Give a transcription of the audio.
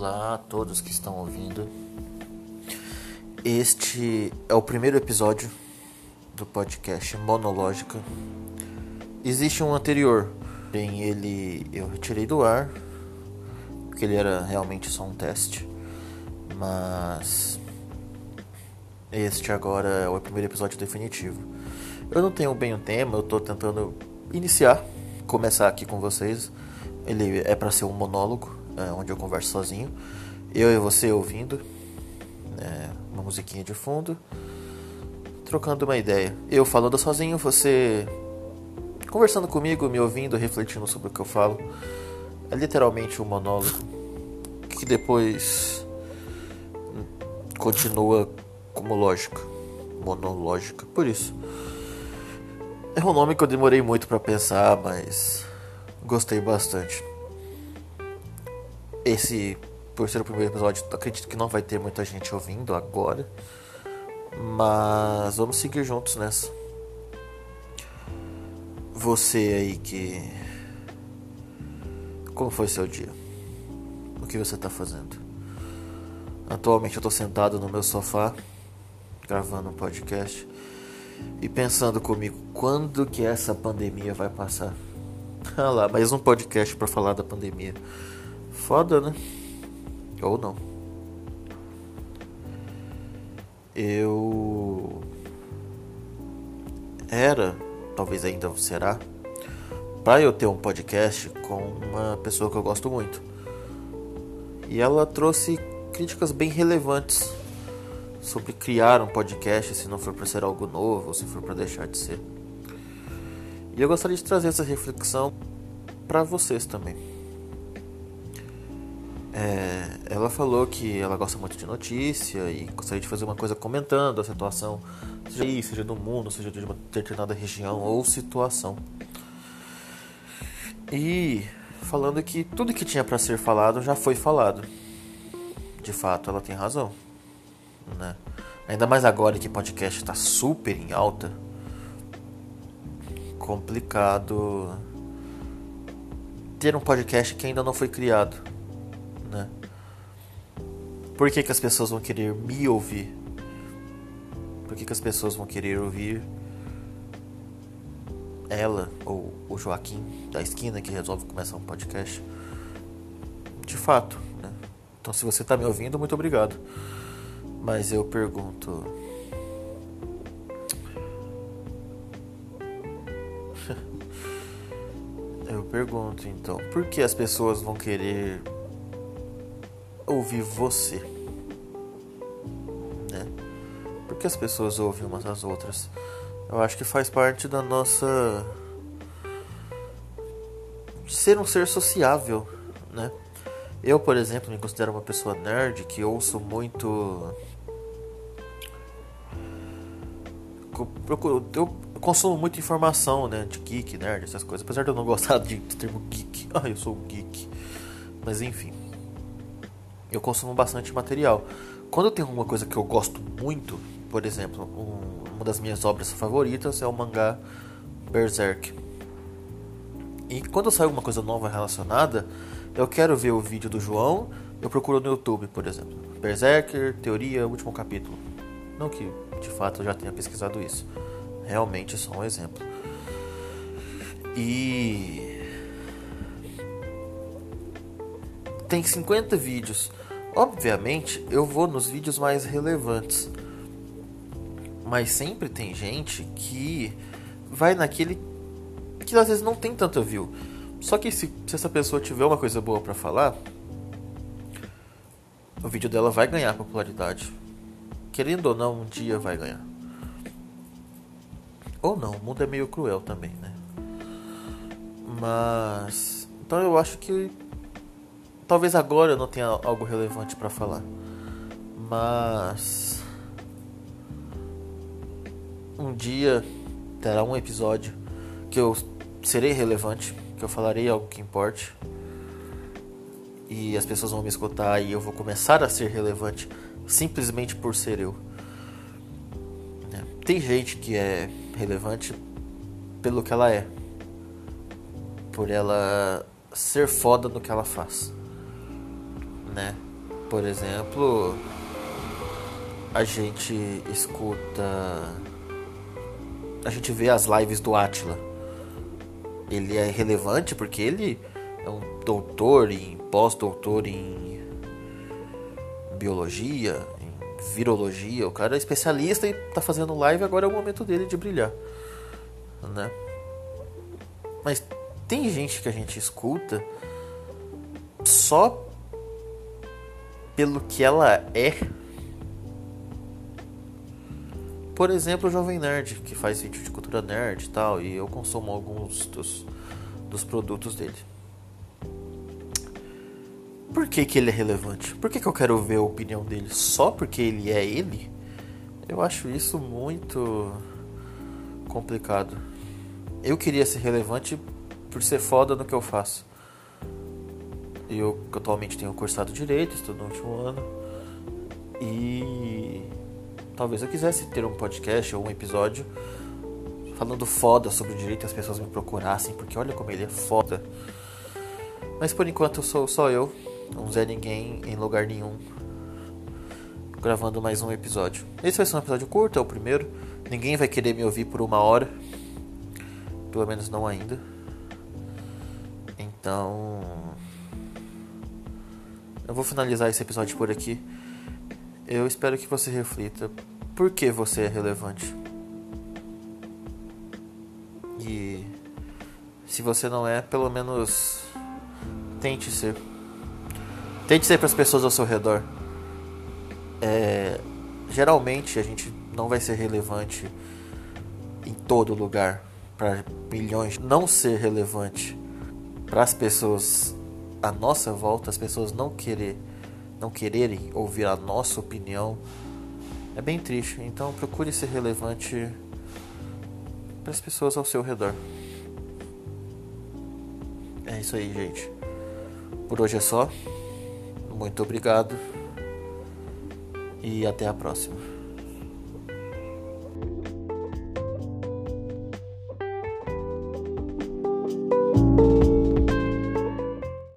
Olá a todos que estão ouvindo. Este é o primeiro episódio do podcast Monológica. Existe um anterior, bem ele eu retirei do ar, porque ele era realmente só um teste. Mas este agora é o primeiro episódio definitivo. Eu não tenho bem o tema, eu estou tentando iniciar, começar aqui com vocês. Ele é para ser um monólogo, é, onde eu converso sozinho. Eu e você ouvindo, é, uma musiquinha de fundo, trocando uma ideia. Eu falando sozinho, você conversando comigo, me ouvindo, refletindo sobre o que eu falo. É literalmente um monólogo que depois continua como lógica, monológica. Por isso, é um nome que eu demorei muito para pensar, mas gostei bastante. Esse, por ser o primeiro episódio, acredito que não vai ter muita gente ouvindo agora. Mas vamos seguir juntos nessa. Você aí que. Como foi seu dia? O que você está fazendo? Atualmente eu estou sentado no meu sofá, gravando um podcast e pensando comigo quando que essa pandemia vai passar. Ah lá, mais um podcast para falar da pandemia. Foda, né? Ou não. Eu era, talvez ainda será, para eu ter um podcast com uma pessoa que eu gosto muito. E ela trouxe críticas bem relevantes sobre criar um podcast, se não for para ser algo novo, ou se for para deixar de ser. E eu gostaria de trazer essa reflexão para vocês também. É, ela falou que ela gosta muito de notícia e gostaria de fazer uma coisa comentando a situação, seja aí, seja do mundo, seja de uma determinada região ou situação. E falando que tudo que tinha para ser falado já foi falado. De fato, ela tem razão, né? Ainda mais agora que podcast está super em alta. Complicado ter um podcast que ainda não foi criado né? Por que, que as pessoas vão querer me ouvir? Por que, que as pessoas vão querer ouvir ela ou o Joaquim da esquina que resolve começar um podcast? De fato, né? Então, se você está me ouvindo, muito obrigado. Mas eu pergunto. eu pergunto então, por que as pessoas vão querer ouvir você. Né? Porque as pessoas ouvem umas às outras. Eu acho que faz parte da nossa. ser um ser sociável, né? Eu, por exemplo, me considero uma pessoa nerd que ouço muito. Eu consumo muita informação, né? De geek, nerd, essas coisas. Apesar de eu não gostar de, termo geek. Ah, eu sou geek. Mas enfim eu consumo bastante material. Quando eu tenho uma coisa que eu gosto muito, por exemplo, um, uma das minhas obras favoritas é o mangá Berserk. E quando sai alguma coisa nova relacionada, eu quero ver o vídeo do João, eu procuro no YouTube, por exemplo. Berserker, teoria, último capítulo. Não que de fato eu já tenha pesquisado isso. Realmente só um exemplo. E tem 50 vídeos. Obviamente, eu vou nos vídeos mais relevantes. Mas sempre tem gente que vai naquele que às vezes não tem tanta view. Só que se, se essa pessoa tiver uma coisa boa para falar, o vídeo dela vai ganhar popularidade. Querendo ou não, um dia vai ganhar. Ou não, o mundo é meio cruel também, né? Mas. Então eu acho que Talvez agora eu não tenha algo relevante para falar. Mas um dia terá um episódio que eu serei relevante, que eu falarei algo que importe. E as pessoas vão me escutar e eu vou começar a ser relevante simplesmente por ser eu. É, tem gente que é relevante pelo que ela é, por ela ser foda no que ela faz né? Por exemplo, a gente escuta. A gente vê as lives do Atila. Ele é relevante porque ele é um doutor em pós-doutor em biologia, em virologia. O cara é especialista e tá fazendo live, agora é o momento dele de brilhar. Né? Mas tem gente que a gente escuta só pelo que ela é. Por exemplo, o Jovem Nerd, que faz vídeo de cultura nerd e tal, e eu consumo alguns dos, dos produtos dele. Por que, que ele é relevante? Por que, que eu quero ver a opinião dele? Só porque ele é ele? Eu acho isso muito complicado. Eu queria ser relevante por ser foda no que eu faço. Eu atualmente tenho cursado direito, estou no último ano. E talvez eu quisesse ter um podcast ou um episódio falando foda sobre o direito e as pessoas me procurassem, porque olha como ele é foda. Mas por enquanto sou só eu, um Zé Ninguém em lugar nenhum, gravando mais um episódio. Esse vai ser um episódio curto, é o primeiro. Ninguém vai querer me ouvir por uma hora, pelo menos não ainda. Então, eu vou finalizar esse episódio por aqui. Eu espero que você reflita por que você é relevante. E se você não é, pelo menos tente ser. Tente ser para as pessoas ao seu redor. É, geralmente a gente não vai ser relevante em todo lugar para milhões. Não ser relevante para as pessoas à nossa volta, as pessoas não querer, não quererem ouvir a nossa opinião, é bem triste. Então procure ser relevante para as pessoas ao seu redor. É isso aí, gente. Por hoje é só. Muito obrigado e até a próxima.